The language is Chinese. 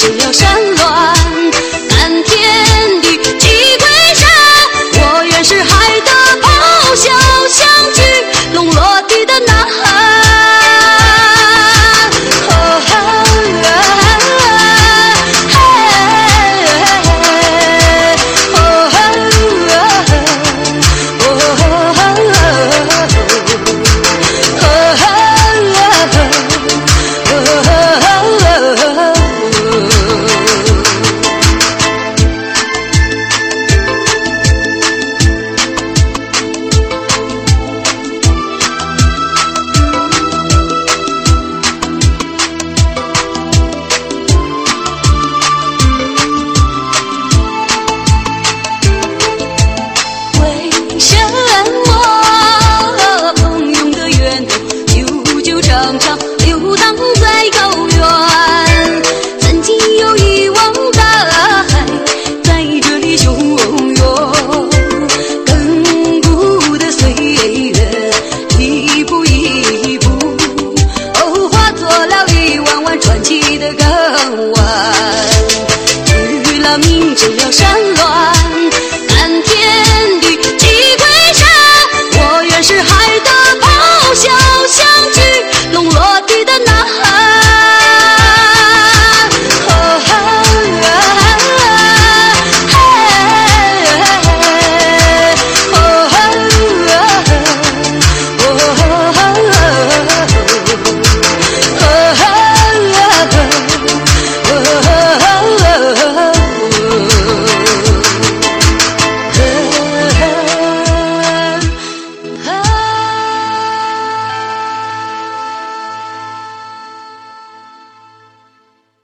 只有山峦铭记。